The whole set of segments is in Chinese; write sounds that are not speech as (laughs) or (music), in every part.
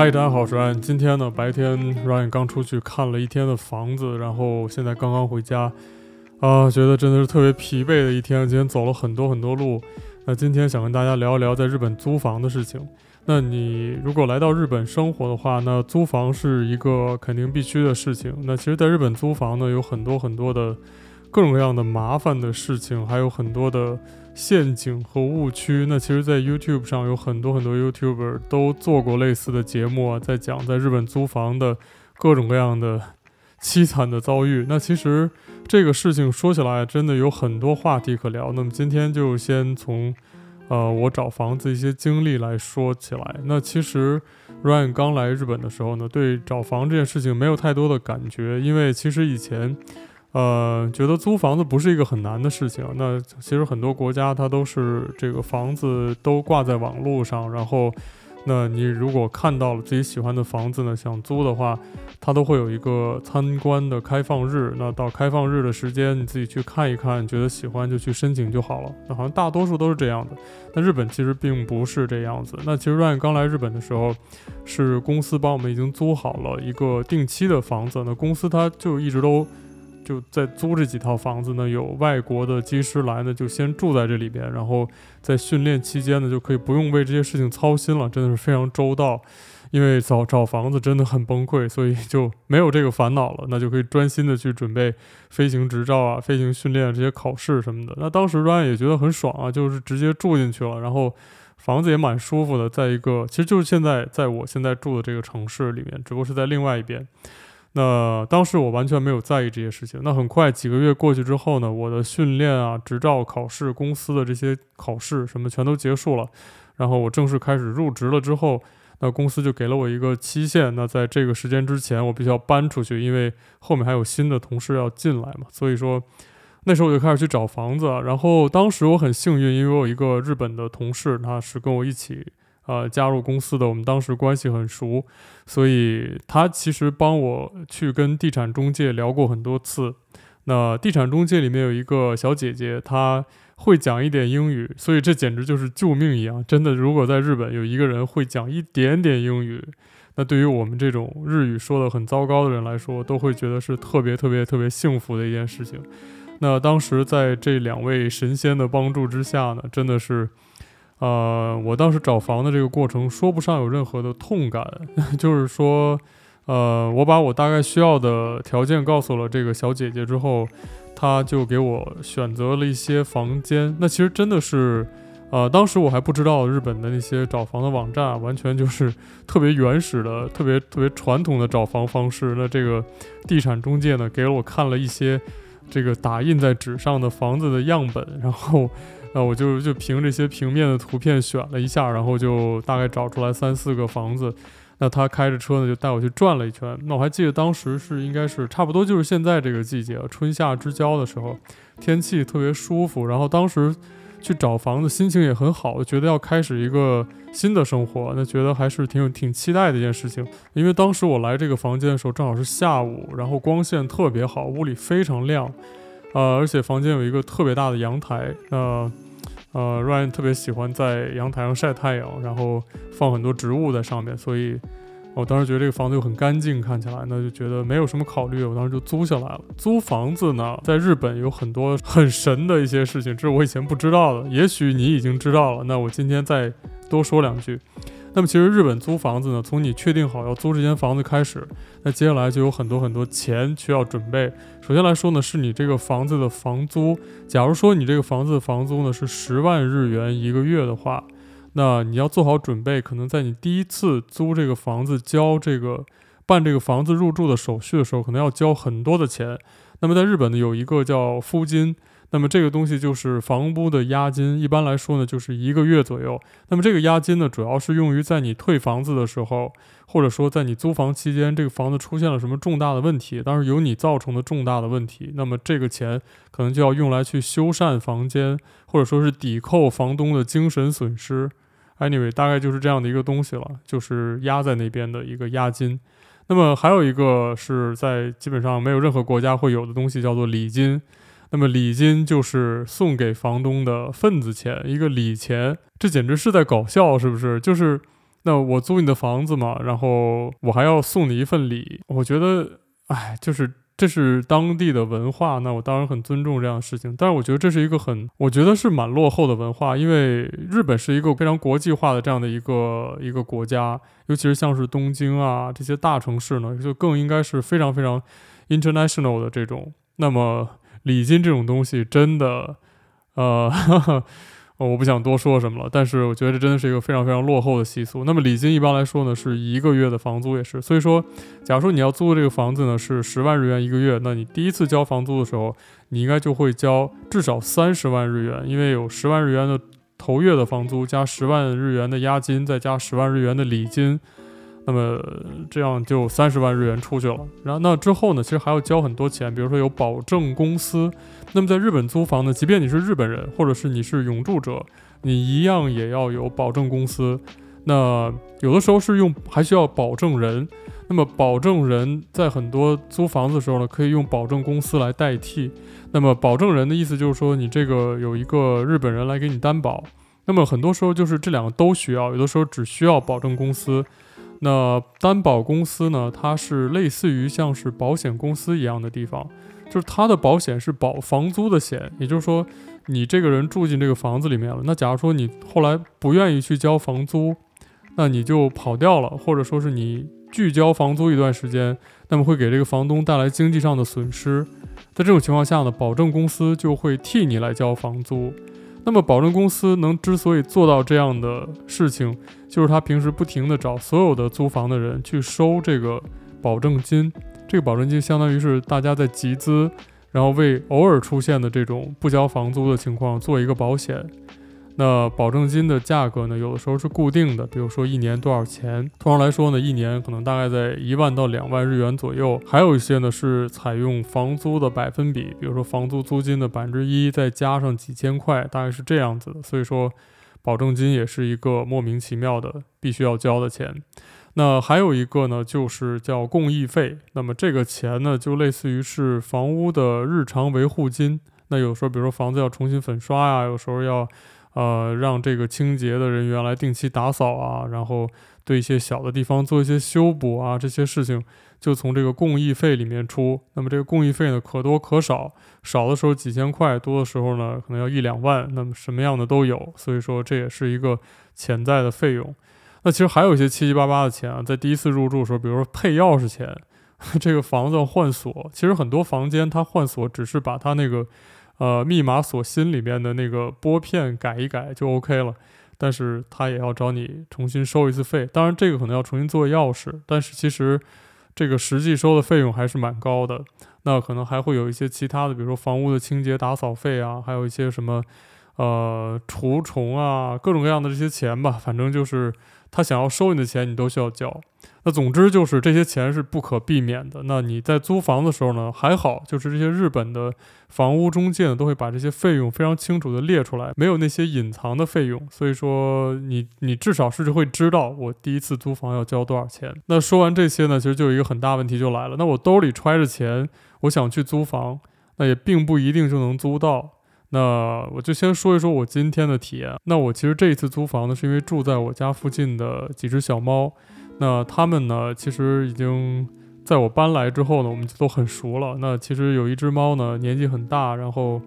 嗨，大家好，我是 Ryan。今天呢，白天 Ryan 刚出去看了一天的房子，然后现在刚刚回家，啊、觉得真的是特别疲惫的一天。今天走了很多很多路。那今天想跟大家聊一聊在日本租房的事情。那你如果来到日本生活的话，那租房是一个肯定必须的事情。那其实，在日本租房呢，有很多很多的各种各样的麻烦的事情，还有很多的。陷阱和误区。那其实，在 YouTube 上有很多很多 YouTuber 都做过类似的节目啊，在讲在日本租房的各种各样的凄惨的遭遇。那其实这个事情说起来真的有很多话题可聊。那么今天就先从呃我找房子一些经历来说起来。那其实 Ryan 刚来日本的时候呢，对找房这件事情没有太多的感觉，因为其实以前。呃，觉得租房子不是一个很难的事情。那其实很多国家它都是这个房子都挂在网络上，然后，那你如果看到了自己喜欢的房子呢，想租的话，它都会有一个参观的开放日。那到开放日的时间，你自己去看一看，觉得喜欢就去申请就好了。那好像大多数都是这样的。那日本其实并不是这样子。那其实 Ryan 刚来日本的时候，是公司帮我们已经租好了一个定期的房子。那公司它就一直都。就在租这几套房子呢，有外国的机师来呢，就先住在这里边，然后在训练期间呢，就可以不用为这些事情操心了，真的是非常周到。因为找找房子真的很崩溃，所以就没有这个烦恼了，那就可以专心的去准备飞行执照啊、飞行训练这些考试什么的。那当时 Ryan 也觉得很爽啊，就是直接住进去了，然后房子也蛮舒服的，在一个其实就是现在在我现在住的这个城市里面，只不过是在另外一边。(laughs) 那当时我完全没有在意这些事情。那很快几个月过去之后呢，我的训练啊、执照考试、公司的这些考试什么全都结束了，然后我正式开始入职了之后，那公司就给了我一个期限。那在这个时间之前，我必须要搬出去，因为后面还有新的同事要进来嘛。所以说那时候我就开始去找房子。然后当时我很幸运，因为我有一个日本的同事，他是跟我一起。呃，加入公司的，我们当时关系很熟，所以他其实帮我去跟地产中介聊过很多次。那地产中介里面有一个小姐姐，她会讲一点英语，所以这简直就是救命一样。真的，如果在日本有一个人会讲一点点英语，那对于我们这种日语说得很糟糕的人来说，都会觉得是特别特别特别幸福的一件事情。那当时在这两位神仙的帮助之下呢，真的是。呃，我当时找房的这个过程说不上有任何的痛感，(laughs) 就是说，呃，我把我大概需要的条件告诉了这个小姐姐之后，她就给我选择了一些房间。那其实真的是，呃，当时我还不知道日本的那些找房的网站，完全就是 (laughs) 特别原始的、特别特别传统的找房方式。那这个地产中介呢，给我看了一些这个打印在纸上的房子的样本，然后。那我就就凭这些平面的图片选了一下，然后就大概找出来三四个房子。那他开着车呢，就带我去转了一圈。那我还记得当时是应该是差不多就是现在这个季节，春夏之交的时候，天气特别舒服。然后当时去找房子，心情也很好，觉得要开始一个新的生活。那觉得还是挺有挺期待的一件事情。因为当时我来这个房间的时候正好是下午，然后光线特别好，屋里非常亮。呃，而且房间有一个特别大的阳台，呃，呃，Ryan 特别喜欢在阳台上晒太阳，然后放很多植物在上面，所以我当时觉得这个房子又很干净，看起来那就觉得没有什么考虑，我当时就租下来了。租房子呢，在日本有很多很神的一些事情，这是我以前不知道的，也许你已经知道了，那我今天再多说两句。那么其实日本租房子呢，从你确定好要租这间房子开始，那接下来就有很多很多钱需要准备。首先来说呢，是你这个房子的房租。假如说你这个房子的房租呢是十万日元一个月的话，那你要做好准备，可能在你第一次租这个房子交这个办这个房子入住的手续的时候，可能要交很多的钱。那么在日本呢，有一个叫敷金。那么这个东西就是房屋的押金，一般来说呢，就是一个月左右。那么这个押金呢，主要是用于在你退房子的时候，或者说在你租房期间，这个房子出现了什么重大的问题，当然由你造成的重大的问题，那么这个钱可能就要用来去修缮房间，或者说是抵扣房东的精神损失。Anyway，大概就是这样的一个东西了，就是压在那边的一个押金。那么还有一个是在基本上没有任何国家会有的东西，叫做礼金。那么礼金就是送给房东的份子钱，一个礼钱，这简直是在搞笑，是不是？就是那我租你的房子嘛，然后我还要送你一份礼，我觉得，哎，就是。这是当地的文化，那我当然很尊重这样的事情。但是我觉得这是一个很，我觉得是蛮落后的文化，因为日本是一个非常国际化的这样的一个一个国家，尤其是像是东京啊这些大城市呢，就更应该是非常非常 international 的这种。那么礼金这种东西真的，呃。呵 (laughs) 呵我不想多说什么了，但是我觉得这真的是一个非常非常落后的习俗。那么礼金一般来说呢，是一个月的房租也是。所以说，假如说你要租的这个房子呢是十万日元一个月，那你第一次交房租的时候，你应该就会交至少三十万日元，因为有十万日元的头月的房租，加十万日元的押金，再加十万日元的礼金。那么这样就三十万日元出去了，然后那之后呢，其实还要交很多钱，比如说有保证公司。那么在日本租房呢，即便你是日本人，或者是你是永住者，你一样也要有保证公司。那有的时候是用还需要保证人。那么保证人在很多租房子的时候呢，可以用保证公司来代替。那么保证人的意思就是说，你这个有一个日本人来给你担保。那么很多时候就是这两个都需要，有的时候只需要保证公司。那担保公司呢，它是类似于像是保险公司一样的地方，就是它的保险是保房租的险，也就是说，你这个人住进这个房子里面了，那假如说你后来不愿意去交房租，那你就跑掉了，或者说是你拒交房租一段时间，那么会给这个房东带来经济上的损失，在这种情况下呢，保证公司就会替你来交房租。那么，保证公司能之所以做到这样的事情，就是他平时不停地找所有的租房的人去收这个保证金。这个保证金相当于是大家在集资，然后为偶尔出现的这种不交房租的情况做一个保险。那保证金的价格呢，有的时候是固定的，比如说一年多少钱。通常来说呢，一年可能大概在一万到两万日元左右。还有一些呢是采用房租的百分比，比如说房租租金的百分之一，再加上几千块，大概是这样子的。所以说，保证金也是一个莫名其妙的必须要交的钱。那还有一个呢，就是叫共益费。那么这个钱呢，就类似于是房屋的日常维护金。那有时候，比如说房子要重新粉刷呀，有时候要。呃，让这个清洁的人员来定期打扫啊，然后对一些小的地方做一些修补啊，这些事情就从这个共益费里面出。那么这个共益费呢，可多可少，少的时候几千块，多的时候呢，可能要一两万。那么什么样的都有，所以说这也是一个潜在的费用。那其实还有一些七七八八的钱啊，在第一次入住的时候，比如说配钥匙钱，(laughs) 这个房子要换锁，其实很多房间它换锁只是把它那个。呃，密码锁芯里面的那个拨片改一改就 OK 了，但是他也要找你重新收一次费。当然，这个可能要重新做钥匙，但是其实这个实际收的费用还是蛮高的。那可能还会有一些其他的，比如说房屋的清洁打扫费啊，还有一些什么呃除虫啊，各种各样的这些钱吧，反正就是。他想要收你的钱，你都需要交。那总之就是这些钱是不可避免的。那你在租房的时候呢，还好，就是这些日本的房屋中介呢，都会把这些费用非常清楚地列出来，没有那些隐藏的费用。所以说你你至少是会知道我第一次租房要交多少钱。那说完这些呢，其实就有一个很大问题就来了。那我兜里揣着钱，我想去租房，那也并不一定就能租到。那我就先说一说我今天的体验。那我其实这一次租房呢，是因为住在我家附近的几只小猫。那它们呢，其实已经在我搬来之后呢，我们就都很熟了。那其实有一只猫呢，年纪很大，然后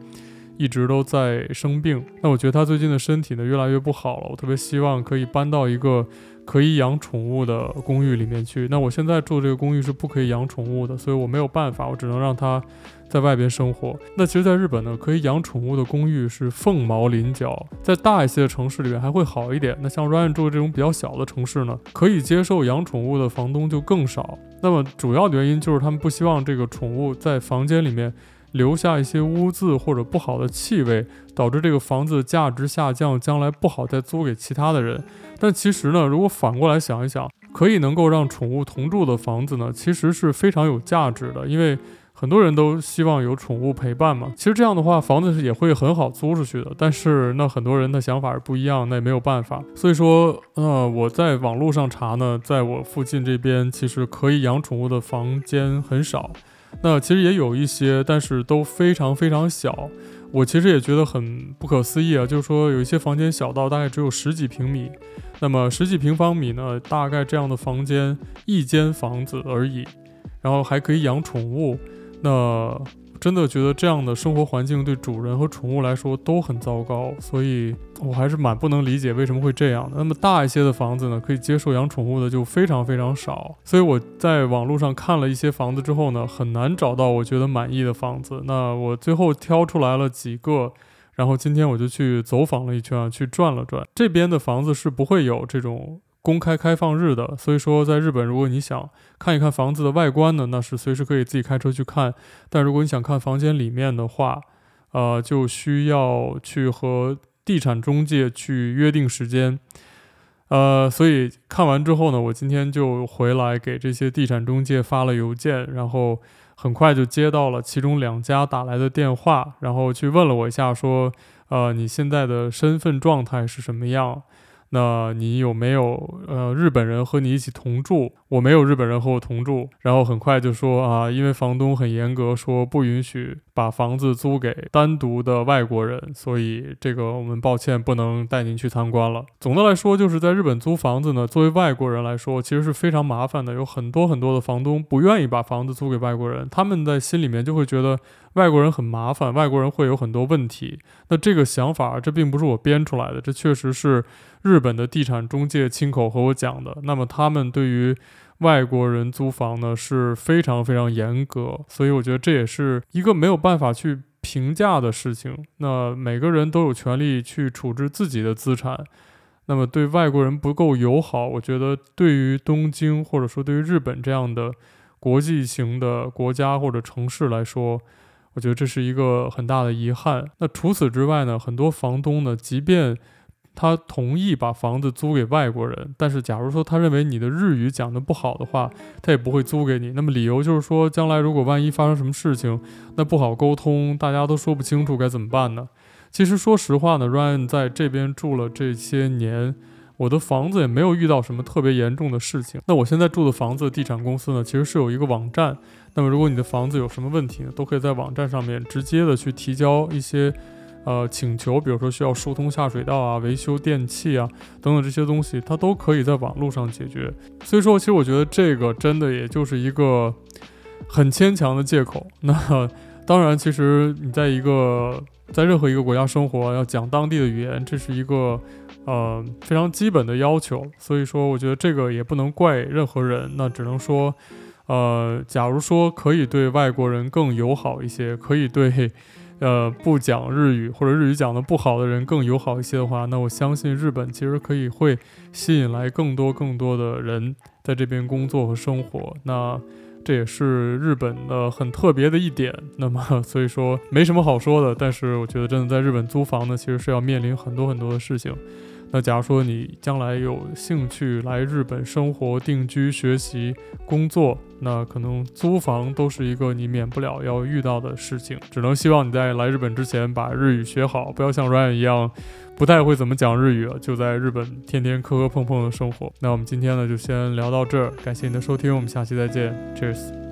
一直都在生病。那我觉得它最近的身体呢，越来越不好了。我特别希望可以搬到一个可以养宠物的公寓里面去。那我现在住这个公寓是不可以养宠物的，所以我没有办法，我只能让它。在外边生活，那其实，在日本呢，可以养宠物的公寓是凤毛麟角，在大一些的城市里面还会好一点。那像 Ryan 住的这种比较小的城市呢，可以接受养宠物的房东就更少。那么主要的原因就是他们不希望这个宠物在房间里面留下一些污渍或者不好的气味，导致这个房子的价值下降，将来不好再租给其他的人。但其实呢，如果反过来想一想，可以能够让宠物同住的房子呢，其实是非常有价值的，因为。很多人都希望有宠物陪伴嘛，其实这样的话，房子是也会很好租出去的。但是那很多人的想法是不一样，那也没有办法。所以说，呃，我在网络上查呢，在我附近这边，其实可以养宠物的房间很少。那其实也有一些，但是都非常非常小。我其实也觉得很不可思议啊，就是说有一些房间小到大概只有十几平米，那么十几平方米呢，大概这样的房间一间房子而已，然后还可以养宠物，那。真的觉得这样的生活环境对主人和宠物来说都很糟糕，所以我还是蛮不能理解为什么会这样的。那么大一些的房子呢，可以接受养宠物的就非常非常少。所以我在网络上看了一些房子之后呢，很难找到我觉得满意的房子。那我最后挑出来了几个，然后今天我就去走访了一圈啊，去转了转。这边的房子是不会有这种。公开开放日的，所以说在日本，如果你想看一看房子的外观呢，那是随时可以自己开车去看。但如果你想看房间里面的话，呃，就需要去和地产中介去约定时间。呃，所以看完之后呢，我今天就回来给这些地产中介发了邮件，然后很快就接到了其中两家打来的电话，然后去问了我一下，说，呃，你现在的身份状态是什么样？那你有没有呃日本人和你一起同住？我没有日本人和我同住。然后很快就说啊，因为房东很严格，说不允许把房子租给单独的外国人，所以这个我们抱歉不能带您去参观了。总的来说，就是在日本租房子呢，作为外国人来说，其实是非常麻烦的。有很多很多的房东不愿意把房子租给外国人，他们在心里面就会觉得外国人很麻烦，外国人会有很多问题。那这个想法，这并不是我编出来的，这确实是。日本的地产中介亲口和我讲的，那么他们对于外国人租房呢是非常非常严格，所以我觉得这也是一个没有办法去评价的事情。那每个人都有权利去处置自己的资产，那么对外国人不够友好，我觉得对于东京或者说对于日本这样的国际型的国家或者城市来说，我觉得这是一个很大的遗憾。那除此之外呢，很多房东呢，即便他同意把房子租给外国人，但是假如说他认为你的日语讲得不好的话，他也不会租给你。那么理由就是说，将来如果万一发生什么事情，那不好沟通，大家都说不清楚该怎么办呢？其实说实话呢，Ryan 在这边住了这些年，我的房子也没有遇到什么特别严重的事情。那我现在住的房子地产公司呢，其实是有一个网站。那么如果你的房子有什么问题呢，都可以在网站上面直接的去提交一些。呃，请求，比如说需要疏通下水道啊、维修电器啊等等这些东西，它都可以在网络上解决。所以说，其实我觉得这个真的也就是一个很牵强的借口。(laughs) 那当然，其实你在一个在任何一个国家生活，要讲当地的语言，这是一个呃非常基本的要求。所以说，我觉得这个也不能怪任何人。那只能说，呃，假如说可以对外国人更友好一些，可以对。呃，不讲日语或者日语讲得不好的人更友好一些的话，那我相信日本其实可以会吸引来更多更多的人在这边工作和生活。那这也是日本的很特别的一点。那么所以说没什么好说的，但是我觉得真的在日本租房呢，其实是要面临很多很多的事情。那假如说你将来有兴趣来日本生活、定居、学习、工作，那可能租房都是一个你免不了要遇到的事情。只能希望你在来日本之前把日语学好，不要像 Ryan 一样不太会怎么讲日语，就在日本天天磕磕碰碰的生活。那我们今天呢就先聊到这儿，感谢你的收听，我们下期再见，Cheers。